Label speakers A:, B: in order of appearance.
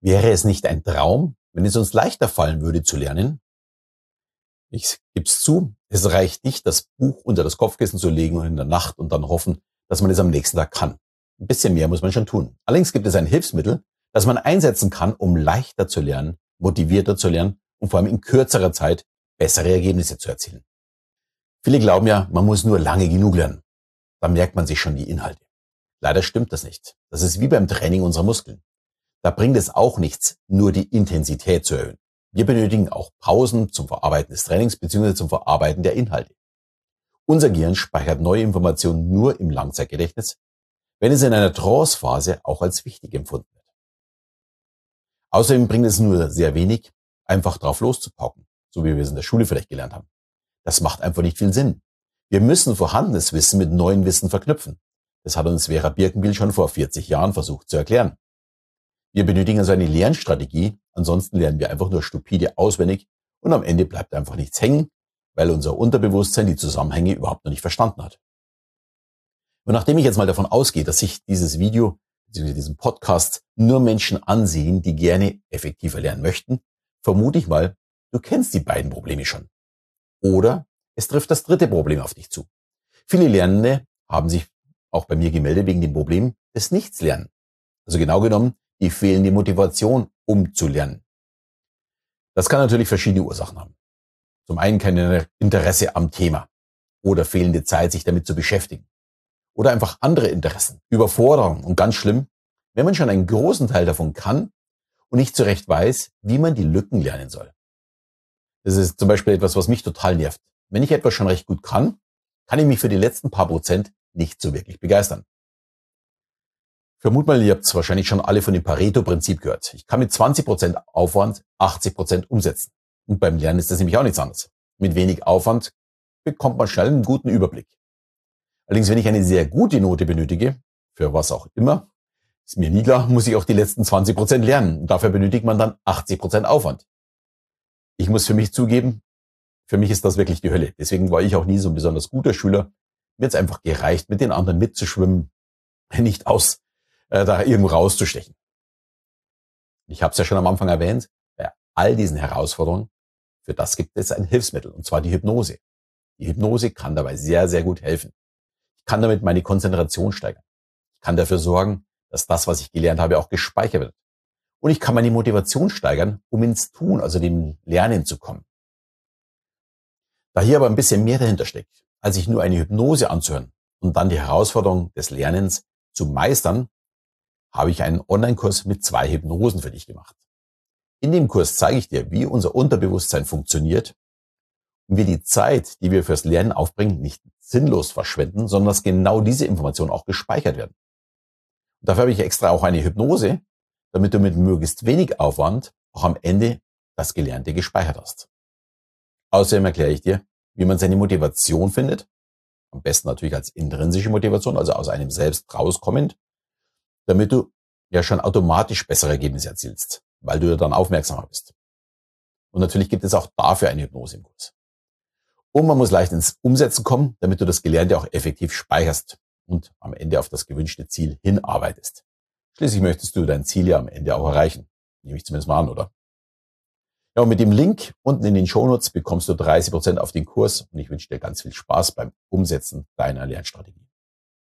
A: Wäre es nicht ein Traum, wenn es uns leichter fallen würde zu lernen? Ich gib's zu, es reicht nicht, das Buch unter das Kopfkissen zu legen und in der Nacht und dann hoffen, dass man es am nächsten Tag kann. Ein bisschen mehr muss man schon tun. Allerdings gibt es ein Hilfsmittel, das man einsetzen kann, um leichter zu lernen, motivierter zu lernen und vor allem in kürzerer Zeit bessere Ergebnisse zu erzielen. Viele glauben ja, man muss nur lange genug lernen. Dann merkt man sich schon die Inhalte. Leider stimmt das nicht. Das ist wie beim Training unserer Muskeln. Da bringt es auch nichts, nur die Intensität zu erhöhen. Wir benötigen auch Pausen zum Verarbeiten des Trainings bzw. zum Verarbeiten der Inhalte. Unser Gehirn speichert neue Informationen nur im Langzeitgedächtnis, wenn es in einer Trance-Phase auch als wichtig empfunden wird. Außerdem bringt es nur sehr wenig, einfach drauf loszupacken, so wie wir es in der Schule vielleicht gelernt haben. Das macht einfach nicht viel Sinn. Wir müssen vorhandenes Wissen mit neuem Wissen verknüpfen. Das hat uns Vera Birkenbiel schon vor 40 Jahren versucht zu erklären. Wir benötigen also eine Lernstrategie, ansonsten lernen wir einfach nur stupide auswendig und am Ende bleibt einfach nichts hängen, weil unser Unterbewusstsein die Zusammenhänge überhaupt noch nicht verstanden hat. Und nachdem ich jetzt mal davon ausgehe, dass sich dieses Video bzw. diesen Podcast nur Menschen ansehen, die gerne effektiver lernen möchten, vermute ich mal, du kennst die beiden Probleme schon. Oder es trifft das dritte Problem auf dich zu. Viele Lernende haben sich auch bei mir gemeldet wegen dem Problem des Nichtslernen. Also genau genommen die fehlende Motivation, um zu lernen. Das kann natürlich verschiedene Ursachen haben. Zum einen kein Interesse am Thema oder fehlende Zeit, sich damit zu beschäftigen. Oder einfach andere Interessen, Überforderung und ganz schlimm, wenn man schon einen großen Teil davon kann und nicht zurecht weiß, wie man die Lücken lernen soll. Das ist zum Beispiel etwas, was mich total nervt. Wenn ich etwas schon recht gut kann, kann ich mich für die letzten paar Prozent nicht so wirklich begeistern. Vermut mal, ihr habt es wahrscheinlich schon alle von dem Pareto-Prinzip gehört. Ich kann mit 20% Aufwand 80% umsetzen. Und beim Lernen ist das nämlich auch nichts anderes. Mit wenig Aufwand bekommt man schnell einen guten Überblick. Allerdings, wenn ich eine sehr gute Note benötige, für was auch immer, ist mir nie klar, muss ich auch die letzten 20% lernen. Und dafür benötigt man dann 80% Aufwand. Ich muss für mich zugeben, für mich ist das wirklich die Hölle. Deswegen war ich auch nie so ein besonders guter Schüler. Mir hat einfach gereicht, mit den anderen mitzuschwimmen, nicht aus äh, da irgendwo rauszustechen. Ich habe es ja schon am Anfang erwähnt, bei all diesen Herausforderungen, für das gibt es ein Hilfsmittel, und zwar die Hypnose. Die Hypnose kann dabei sehr, sehr gut helfen. Ich kann damit meine Konzentration steigern. Ich kann dafür sorgen, dass das, was ich gelernt habe, auch gespeichert wird. Und ich kann meine Motivation steigern, um ins Tun, also dem Lernen zu kommen. Da hier aber ein bisschen mehr dahinter steckt, als sich nur eine Hypnose anzuhören und dann die Herausforderung des Lernens zu meistern, habe ich einen Online-Kurs mit zwei Hypnosen für dich gemacht. In dem Kurs zeige ich dir, wie unser Unterbewusstsein funktioniert und wie die Zeit, die wir fürs Lernen aufbringen, nicht sinnlos verschwenden, sondern dass genau diese Informationen auch gespeichert werden. Und dafür habe ich extra auch eine Hypnose, damit du mit möglichst wenig Aufwand auch am Ende das Gelernte gespeichert hast. Außerdem erkläre ich dir, wie man seine Motivation findet. Am besten natürlich als intrinsische Motivation, also aus einem selbst rauskommend damit du ja schon automatisch bessere Ergebnisse erzielst, weil du dann aufmerksamer bist. Und natürlich gibt es auch dafür eine Hypnose im Kurs. Und man muss leicht ins Umsetzen kommen, damit du das Gelernte auch effektiv speicherst und am Ende auf das gewünschte Ziel hinarbeitest. Schließlich möchtest du dein Ziel ja am Ende auch erreichen. Nehme ich zumindest mal an, oder? Ja, und mit dem Link unten in den Shownotes bekommst du 30 Prozent auf den Kurs und ich wünsche dir ganz viel Spaß beim Umsetzen deiner Lernstrategie.